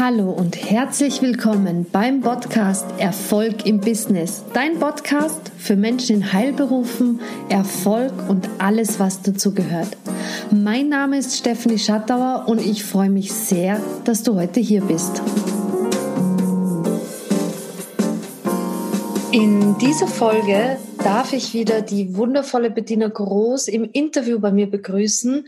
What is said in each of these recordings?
Hallo und herzlich willkommen beim Podcast Erfolg im Business. Dein Podcast für Menschen in Heilberufen, Erfolg und alles, was dazu gehört. Mein Name ist Stephanie Schattauer und ich freue mich sehr, dass du heute hier bist. In dieser Folge darf ich wieder die wundervolle Bettina Groß im Interview bei mir begrüßen.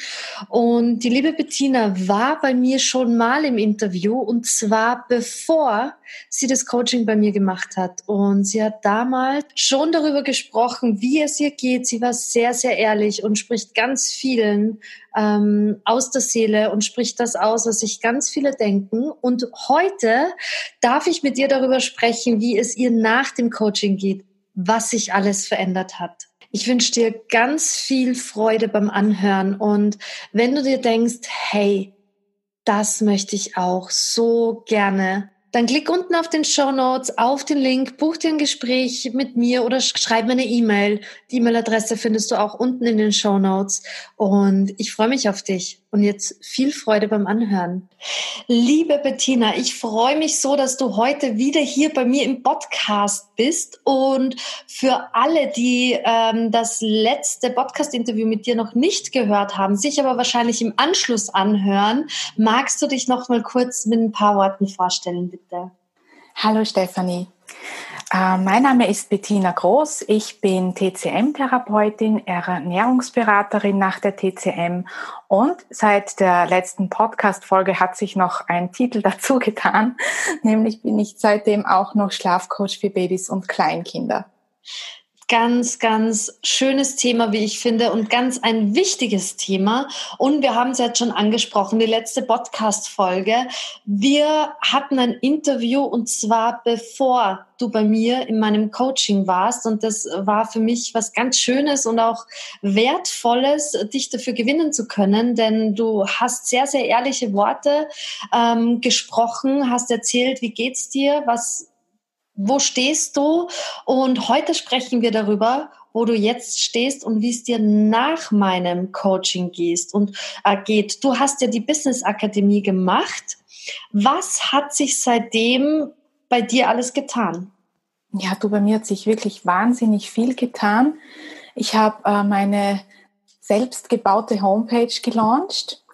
Und die liebe Bettina war bei mir schon mal im Interview und zwar bevor sie das Coaching bei mir gemacht hat. Und sie hat damals schon darüber gesprochen, wie es ihr geht. Sie war sehr, sehr ehrlich und spricht ganz vielen ähm, aus der Seele und spricht das aus, was sich ganz viele denken. Und heute darf ich mit ihr darüber sprechen, wie es ihr nach dem Coaching geht was sich alles verändert hat. Ich wünsche dir ganz viel Freude beim Anhören und wenn du dir denkst, hey, das möchte ich auch so gerne, dann klick unten auf den Show Notes, auf den Link, buch dir ein Gespräch mit mir oder schreib mir eine E-Mail. Die E-Mail-Adresse findest du auch unten in den Show Notes und ich freue mich auf dich. Und jetzt viel Freude beim Anhören. Liebe Bettina, ich freue mich so, dass du heute wieder hier bei mir im Podcast bist. Und für alle, die ähm, das letzte Podcast-Interview mit dir noch nicht gehört haben, sich aber wahrscheinlich im Anschluss anhören, magst du dich noch mal kurz mit ein paar Worten vorstellen, bitte? Hallo Stefanie. Äh, mein Name ist Bettina Groß. Ich bin TCM-Therapeutin, Ernährungsberaterin nach der TCM und seit der letzten Podcast-Folge hat sich noch ein Titel dazu getan, nämlich bin ich seitdem auch noch Schlafcoach für Babys und Kleinkinder ganz, ganz schönes Thema, wie ich finde, und ganz ein wichtiges Thema. Und wir haben es jetzt schon angesprochen, die letzte Podcast-Folge. Wir hatten ein Interview und zwar bevor du bei mir in meinem Coaching warst. Und das war für mich was ganz Schönes und auch Wertvolles, dich dafür gewinnen zu können, denn du hast sehr, sehr ehrliche Worte ähm, gesprochen, hast erzählt, wie geht's dir, was wo stehst du? Und heute sprechen wir darüber, wo du jetzt stehst und wie es dir nach meinem Coaching gehst und äh, geht. Du hast ja die Business Akademie gemacht. Was hat sich seitdem bei dir alles getan? Ja, du, bei mir hat sich wirklich wahnsinnig viel getan. Ich habe äh, meine selbst gebaute Homepage gelauncht.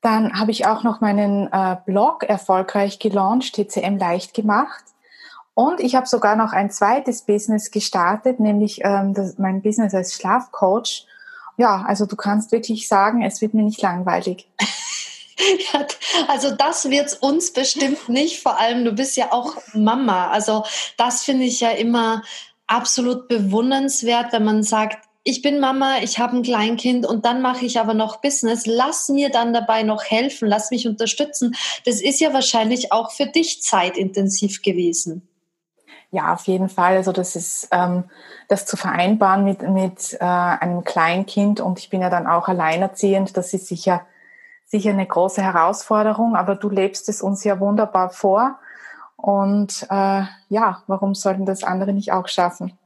Dann habe ich auch noch meinen äh, Blog erfolgreich gelauncht, TCM leicht gemacht. Und ich habe sogar noch ein zweites Business gestartet, nämlich ähm, das, mein Business als Schlafcoach. Ja, also du kannst wirklich sagen, es wird mir nicht langweilig. Ja, also das wird's uns bestimmt nicht. Vor allem, du bist ja auch Mama. Also das finde ich ja immer absolut bewundernswert, wenn man sagt, ich bin Mama, ich habe ein Kleinkind und dann mache ich aber noch Business. Lass mir dann dabei noch helfen, lass mich unterstützen. Das ist ja wahrscheinlich auch für dich zeitintensiv gewesen. Ja, auf jeden Fall. Also das ist ähm, das zu vereinbaren mit, mit äh, einem Kleinkind und ich bin ja dann auch alleinerziehend. Das ist sicher sicher eine große Herausforderung, aber du lebst es uns ja wunderbar vor. Und äh, ja, warum sollten das andere nicht auch schaffen?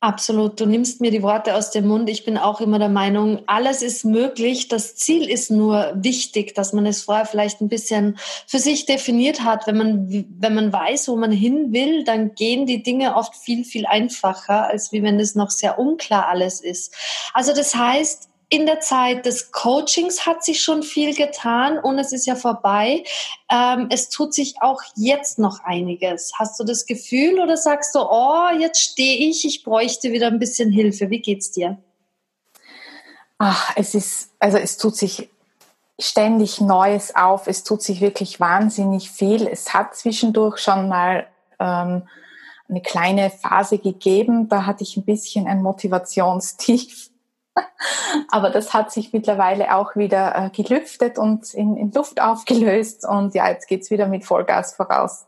Absolut. Du nimmst mir die Worte aus dem Mund. Ich bin auch immer der Meinung, alles ist möglich. Das Ziel ist nur wichtig, dass man es vorher vielleicht ein bisschen für sich definiert hat. Wenn man, wenn man weiß, wo man hin will, dann gehen die Dinge oft viel, viel einfacher, als wie wenn es noch sehr unklar alles ist. Also das heißt, in der Zeit des Coachings hat sich schon viel getan und es ist ja vorbei. Ähm, es tut sich auch jetzt noch einiges. Hast du das Gefühl oder sagst du, oh, jetzt stehe ich, ich bräuchte wieder ein bisschen Hilfe? Wie geht's dir? Ach, es ist, also es tut sich ständig Neues auf. Es tut sich wirklich wahnsinnig viel. Es hat zwischendurch schon mal ähm, eine kleine Phase gegeben. Da hatte ich ein bisschen ein Motivationstief Aber das hat sich mittlerweile auch wieder äh, gelüftet und in, in Luft aufgelöst. Und ja, jetzt geht's wieder mit Vollgas voraus.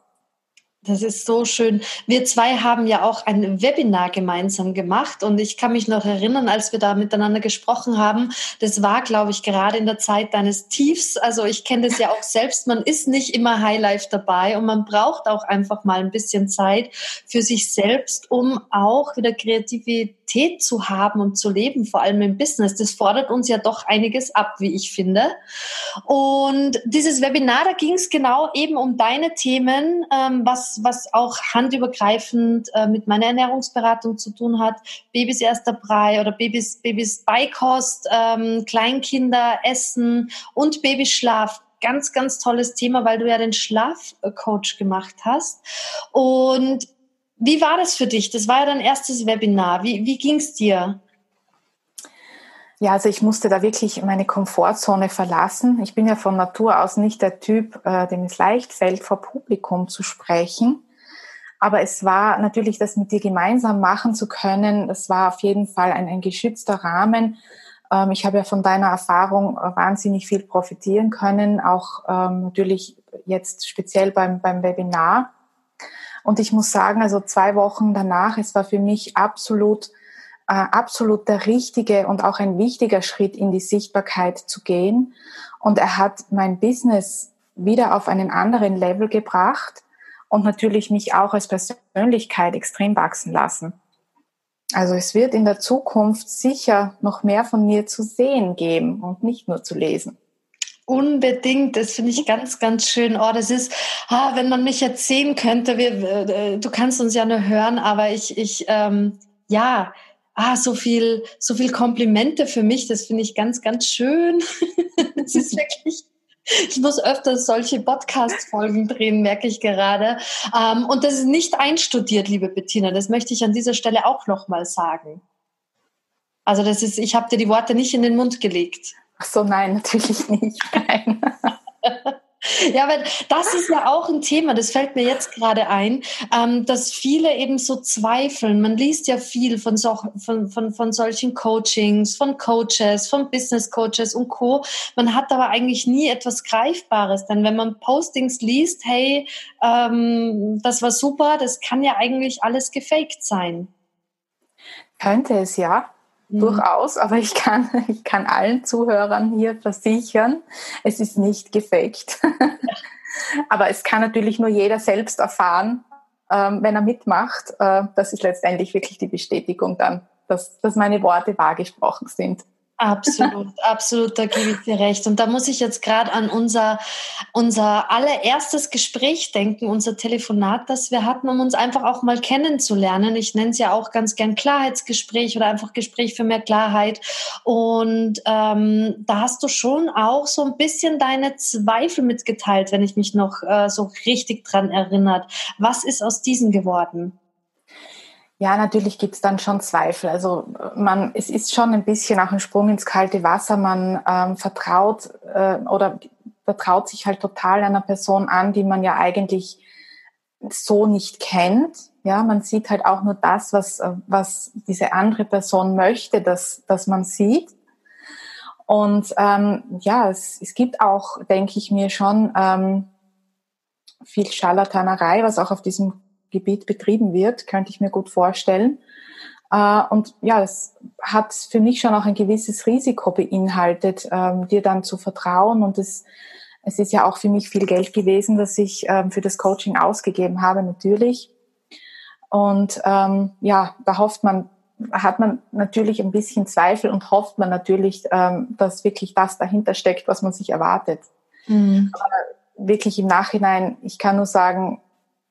Das ist so schön. Wir zwei haben ja auch ein Webinar gemeinsam gemacht und ich kann mich noch erinnern, als wir da miteinander gesprochen haben. Das war, glaube ich, gerade in der Zeit deines Tiefs. Also ich kenne das ja auch selbst. Man ist nicht immer Highlife dabei und man braucht auch einfach mal ein bisschen Zeit für sich selbst, um auch wieder Kreativität Authentizität zu haben und zu leben, vor allem im Business, das fordert uns ja doch einiges ab, wie ich finde. Und dieses Webinar, da ging es genau eben um deine Themen, ähm, was, was auch handübergreifend äh, mit meiner Ernährungsberatung zu tun hat. Babys erster Brei oder Babys, Babys Beikost, ähm, Kleinkinder, Essen und Babyschlaf ganz, ganz tolles Thema, weil du ja den Schlafcoach gemacht hast. Und wie war das für dich? Das war ja dein erstes Webinar. Wie, wie ging es dir? Ja, also ich musste da wirklich meine Komfortzone verlassen. Ich bin ja von Natur aus nicht der Typ, äh, dem es leicht fällt, vor Publikum zu sprechen. Aber es war natürlich, das mit dir gemeinsam machen zu können, das war auf jeden Fall ein, ein geschützter Rahmen. Ähm, ich habe ja von deiner Erfahrung wahnsinnig viel profitieren können, auch ähm, natürlich jetzt speziell beim, beim Webinar. Und ich muss sagen, also zwei Wochen danach, es war für mich absolut, äh, absolut der richtige und auch ein wichtiger Schritt in die Sichtbarkeit zu gehen. Und er hat mein Business wieder auf einen anderen Level gebracht und natürlich mich auch als Persönlichkeit extrem wachsen lassen. Also es wird in der Zukunft sicher noch mehr von mir zu sehen geben und nicht nur zu lesen. Unbedingt, das finde ich ganz, ganz schön. Oh, das ist, ah, wenn man mich jetzt sehen könnte, wir, äh, du kannst uns ja nur hören, aber ich, ich, ähm, ja, ah, so viel, so viel Komplimente für mich, das finde ich ganz, ganz schön. Es ist wirklich, ich muss öfters solche Podcast-Folgen drehen, merke ich gerade. Ähm, und das ist nicht einstudiert, liebe Bettina. Das möchte ich an dieser Stelle auch nochmal sagen. Also das ist, ich habe dir die Worte nicht in den Mund gelegt. Ach so, nein, natürlich nicht. Nein. Ja, aber das ist ja auch ein Thema, das fällt mir jetzt gerade ein, ähm, dass viele eben so zweifeln. Man liest ja viel von, so, von, von, von solchen Coachings, von Coaches, von Business Coaches und Co. Man hat aber eigentlich nie etwas Greifbares, denn wenn man Postings liest, hey, ähm, das war super, das kann ja eigentlich alles gefaked sein. Könnte es ja, mhm. durchaus, aber ich kann, ich kann allen Zuhörern hier versichern, es ist nicht gefaked. aber es kann natürlich nur jeder selbst erfahren, ähm, wenn er mitmacht. Äh, das ist letztendlich wirklich die Bestätigung dann, dass, dass meine Worte wahr gesprochen sind. Absolut, absolut, da gebe ich dir recht. Und da muss ich jetzt gerade an unser, unser allererstes Gespräch denken, unser Telefonat, das wir hatten, um uns einfach auch mal kennenzulernen. Ich nenne es ja auch ganz gern Klarheitsgespräch oder einfach Gespräch für mehr Klarheit. Und ähm, da hast du schon auch so ein bisschen deine Zweifel mitgeteilt, wenn ich mich noch äh, so richtig dran erinnert. Was ist aus diesen geworden? Ja, natürlich gibt's dann schon Zweifel. Also man, es ist schon ein bisschen auch ein Sprung ins kalte Wasser. Man ähm, vertraut äh, oder vertraut sich halt total einer Person an, die man ja eigentlich so nicht kennt. Ja, man sieht halt auch nur das, was, äh, was diese andere Person möchte, dass, dass man sieht. Und ähm, ja, es, es gibt auch, denke ich mir schon, ähm, viel Scharlatanerei, was auch auf diesem Gebiet betrieben wird, könnte ich mir gut vorstellen. Äh, und ja, es hat für mich schon auch ein gewisses Risiko beinhaltet, ähm, dir dann zu vertrauen. Und es, es ist ja auch für mich viel Geld gewesen, das ich ähm, für das Coaching ausgegeben habe, natürlich. Und ähm, ja, da hofft man, hat man natürlich ein bisschen Zweifel und hofft man natürlich, ähm, dass wirklich das dahinter steckt, was man sich erwartet. Mhm. Aber wirklich im Nachhinein, ich kann nur sagen,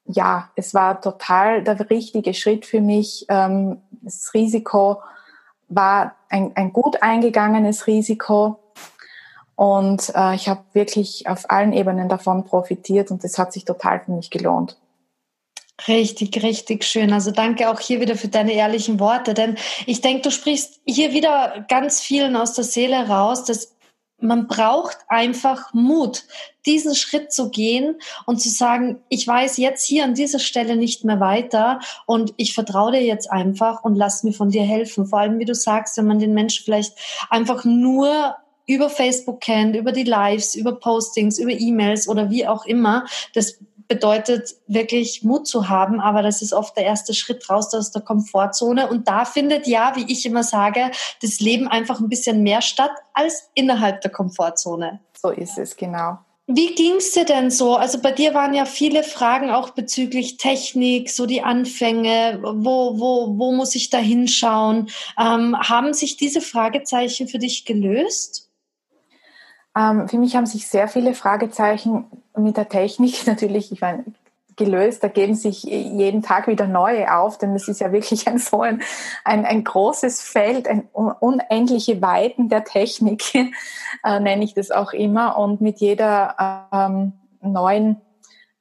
ja, es war total der richtige Schritt für mich. Ähm, das Risiko war ein, ein gut eingegangenes Risiko. Und äh, ich habe wirklich auf allen Ebenen davon profitiert und es hat sich total für mich gelohnt. Richtig, richtig schön. Also danke auch hier wieder für deine ehrlichen Worte, denn ich denke, du sprichst hier wieder ganz vielen aus der Seele raus, dass man braucht einfach Mut, diesen Schritt zu gehen und zu sagen, ich weiß jetzt hier an dieser Stelle nicht mehr weiter und ich vertraue dir jetzt einfach und lass mir von dir helfen. Vor allem, wie du sagst, wenn man den Menschen vielleicht einfach nur über Facebook kennt, über die Lives, über Postings, über E-Mails oder wie auch immer, das bedeutet wirklich Mut zu haben, aber das ist oft der erste Schritt raus aus der Komfortzone. Und da findet ja, wie ich immer sage, das Leben einfach ein bisschen mehr statt als innerhalb der Komfortzone. So ist es, genau. Wie ging es dir denn so? Also bei dir waren ja viele Fragen auch bezüglich Technik, so die Anfänge, wo, wo, wo muss ich da hinschauen? Ähm, haben sich diese Fragezeichen für dich gelöst? Ähm, für mich haben sich sehr viele Fragezeichen mit der Technik natürlich, ich meine, gelöst. Da geben sich jeden Tag wieder neue auf, denn es ist ja wirklich ein so ein, ein, ein großes Feld, ein unendliche Weiten der Technik, äh, nenne ich das auch immer. Und mit jeder ähm, neuen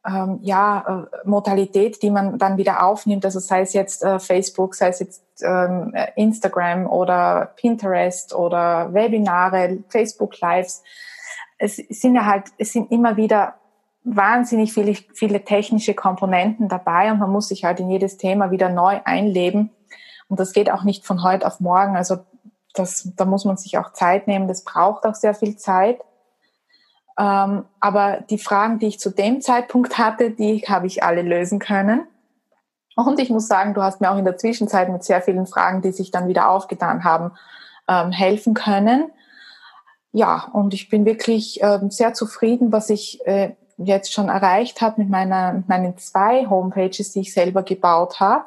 ähm, ja, äh, Modalität, die man dann wieder aufnimmt, also sei es jetzt äh, Facebook, sei es jetzt ähm, Instagram oder Pinterest oder Webinare, Facebook Lives, es sind ja halt, es sind immer wieder wahnsinnig viele, viele technische Komponenten dabei und man muss sich halt in jedes Thema wieder neu einleben. Und das geht auch nicht von heute auf morgen. Also das, da muss man sich auch Zeit nehmen. Das braucht auch sehr viel Zeit. Ähm, aber die Fragen, die ich zu dem Zeitpunkt hatte, die habe ich alle lösen können. Und ich muss sagen, du hast mir auch in der Zwischenzeit mit sehr vielen Fragen, die sich dann wieder aufgetan haben, ähm, helfen können. Ja, und ich bin wirklich ähm, sehr zufrieden, was ich äh, jetzt schon erreicht habe mit, meiner, mit meinen zwei Homepages, die ich selber gebaut habe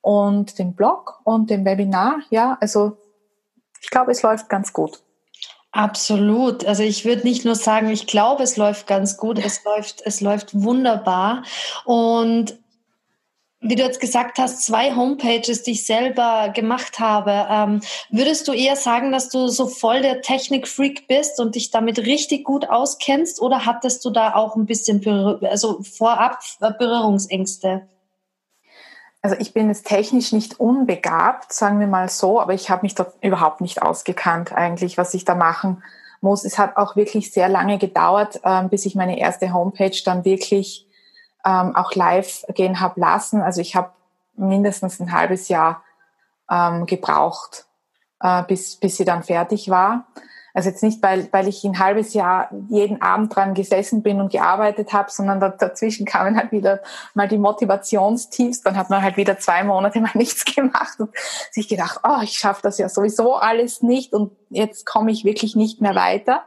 und dem Blog und dem Webinar. Ja, also ich glaube, es läuft ganz gut. Absolut. Also ich würde nicht nur sagen, ich glaube, es läuft ganz gut, es läuft, es läuft wunderbar. Und wie du jetzt gesagt hast, zwei Homepages, die ich selber gemacht habe. Ähm, würdest du eher sagen, dass du so voll der Technik-Freak bist und dich damit richtig gut auskennst oder hattest du da auch ein bisschen also vorab Berührungsängste? Also ich bin jetzt technisch nicht unbegabt, sagen wir mal so, aber ich habe mich dort überhaupt nicht ausgekannt eigentlich, was ich da machen muss. Es hat auch wirklich sehr lange gedauert, ähm, bis ich meine erste Homepage dann wirklich ähm, auch live gehen habe lassen. Also ich habe mindestens ein halbes Jahr ähm, gebraucht, äh, bis, bis sie dann fertig war. Also jetzt nicht, weil, weil ich ein halbes Jahr jeden Abend dran gesessen bin und gearbeitet habe, sondern dazwischen kamen halt wieder mal die Motivationstiefs. Dann hat man halt wieder zwei Monate mal nichts gemacht und sich gedacht, oh, ich schaffe das ja sowieso alles nicht und jetzt komme ich wirklich nicht mehr weiter.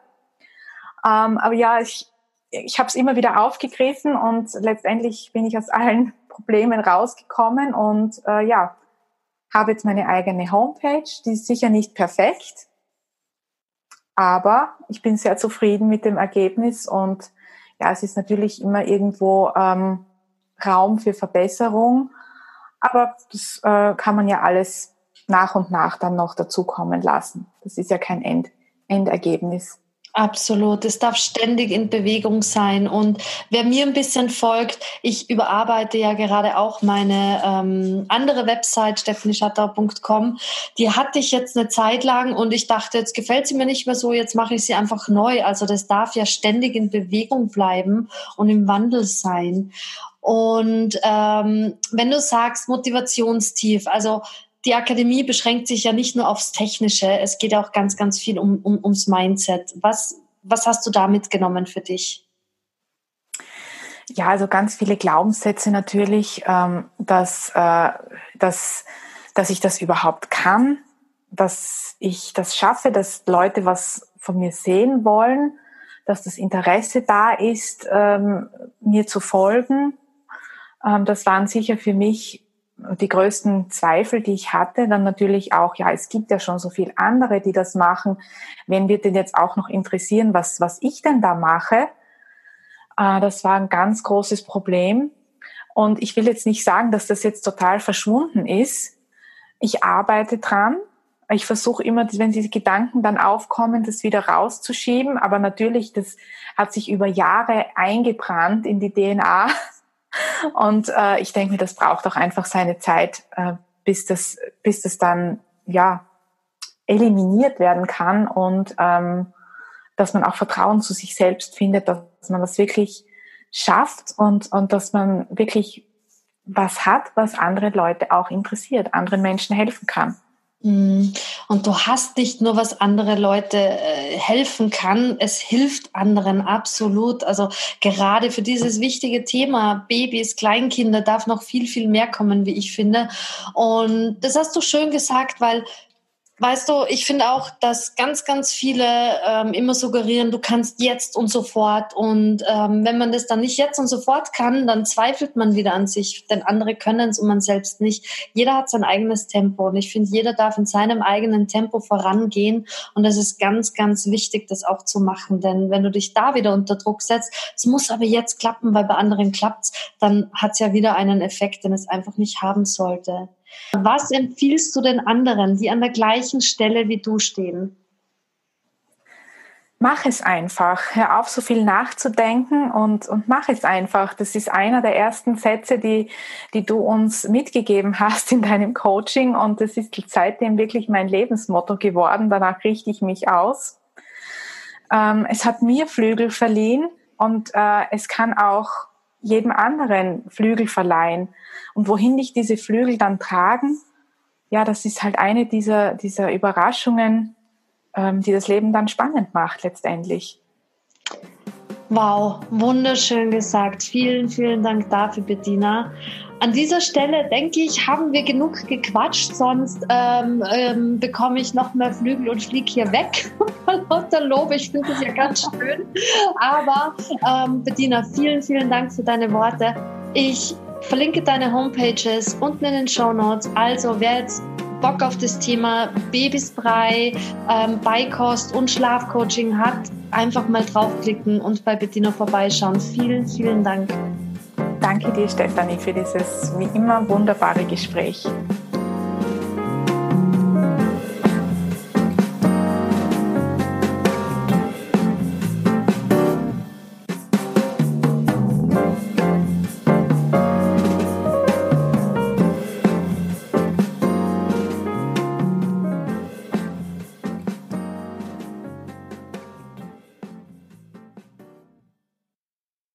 Ähm, aber ja, ich, ich habe es immer wieder aufgegriffen und letztendlich bin ich aus allen Problemen rausgekommen und äh, ja, habe jetzt meine eigene Homepage. Die ist sicher nicht perfekt, aber ich bin sehr zufrieden mit dem Ergebnis und ja, es ist natürlich immer irgendwo ähm, Raum für Verbesserung, aber das äh, kann man ja alles nach und nach dann noch dazukommen lassen. Das ist ja kein End Endergebnis. Absolut. Es darf ständig in Bewegung sein. Und wer mir ein bisschen folgt, ich überarbeite ja gerade auch meine ähm, andere Website, stephanieschatter.com. Die hatte ich jetzt eine Zeit lang und ich dachte, jetzt gefällt sie mir nicht mehr so, jetzt mache ich sie einfach neu. Also das darf ja ständig in Bewegung bleiben und im Wandel sein. Und ähm, wenn du sagst Motivationstief, also die Akademie beschränkt sich ja nicht nur aufs Technische, es geht auch ganz, ganz viel um, um, ums Mindset. Was, was hast du da mitgenommen für dich? Ja, also ganz viele Glaubenssätze natürlich, ähm, dass, äh, dass, dass ich das überhaupt kann, dass ich das schaffe, dass Leute was von mir sehen wollen, dass das Interesse da ist, ähm, mir zu folgen. Ähm, das waren sicher für mich die größten Zweifel, die ich hatte, dann natürlich auch, ja, es gibt ja schon so viel andere, die das machen. Wen wird denn jetzt auch noch interessieren, was, was ich denn da mache? Äh, das war ein ganz großes Problem. Und ich will jetzt nicht sagen, dass das jetzt total verschwunden ist. Ich arbeite dran. Ich versuche immer, wenn diese Gedanken dann aufkommen, das wieder rauszuschieben. Aber natürlich, das hat sich über Jahre eingebrannt in die DNA und äh, ich denke mir, das braucht auch einfach seine Zeit, äh, bis, das, bis das dann ja eliminiert werden kann und ähm, dass man auch Vertrauen zu sich selbst findet, dass man das wirklich schafft und, und dass man wirklich was hat, was andere Leute auch interessiert, anderen Menschen helfen kann. Mm. Und du hast nicht nur, was andere Leute äh, helfen kann, es hilft anderen absolut. Also gerade für dieses wichtige Thema Babys, Kleinkinder darf noch viel, viel mehr kommen, wie ich finde. Und das hast du schön gesagt, weil weißt du, ich finde auch, dass ganz, ganz viele ähm, immer suggerieren, du kannst jetzt und sofort. Und ähm, wenn man das dann nicht jetzt und sofort kann, dann zweifelt man wieder an sich, denn andere können es und man selbst nicht. Jeder hat sein eigenes Tempo und ich finde, jeder darf in seinem eigenen Tempo vorangehen. Und das ist ganz, ganz wichtig, das auch zu machen. Denn wenn du dich da wieder unter Druck setzt, es muss aber jetzt klappen, weil bei anderen klappt's, dann hat's ja wieder einen Effekt, den es einfach nicht haben sollte. Was empfiehlst du den anderen, die an der gleichen Stelle wie du stehen? Mach es einfach. Hör auf, so viel nachzudenken und, und mach es einfach. Das ist einer der ersten Sätze, die, die du uns mitgegeben hast in deinem Coaching und das ist seitdem wirklich mein Lebensmotto geworden. Danach richte ich mich aus. Ähm, es hat mir Flügel verliehen und äh, es kann auch jedem anderen Flügel verleihen. Und wohin dich diese Flügel dann tragen, ja, das ist halt eine dieser, dieser Überraschungen, ähm, die das Leben dann spannend macht letztendlich. Wow, wunderschön gesagt. Vielen, vielen Dank dafür, Bettina. An dieser Stelle denke ich, haben wir genug gequatscht, sonst ähm, ähm, bekomme ich noch mehr Flügel und fliege hier weg lauter Lob. Ich finde es ja ganz schön. Aber ähm, Bettina, vielen, vielen Dank für deine Worte. Ich verlinke deine Homepages unten in den Show Notes. Also wer jetzt Bock auf das Thema Babysbrei, ähm, Beikost und Schlafcoaching hat, einfach mal draufklicken und bei Bettina vorbeischauen. Vielen, vielen Dank. Danke dir, Stefanie, für dieses wie immer wunderbare Gespräch.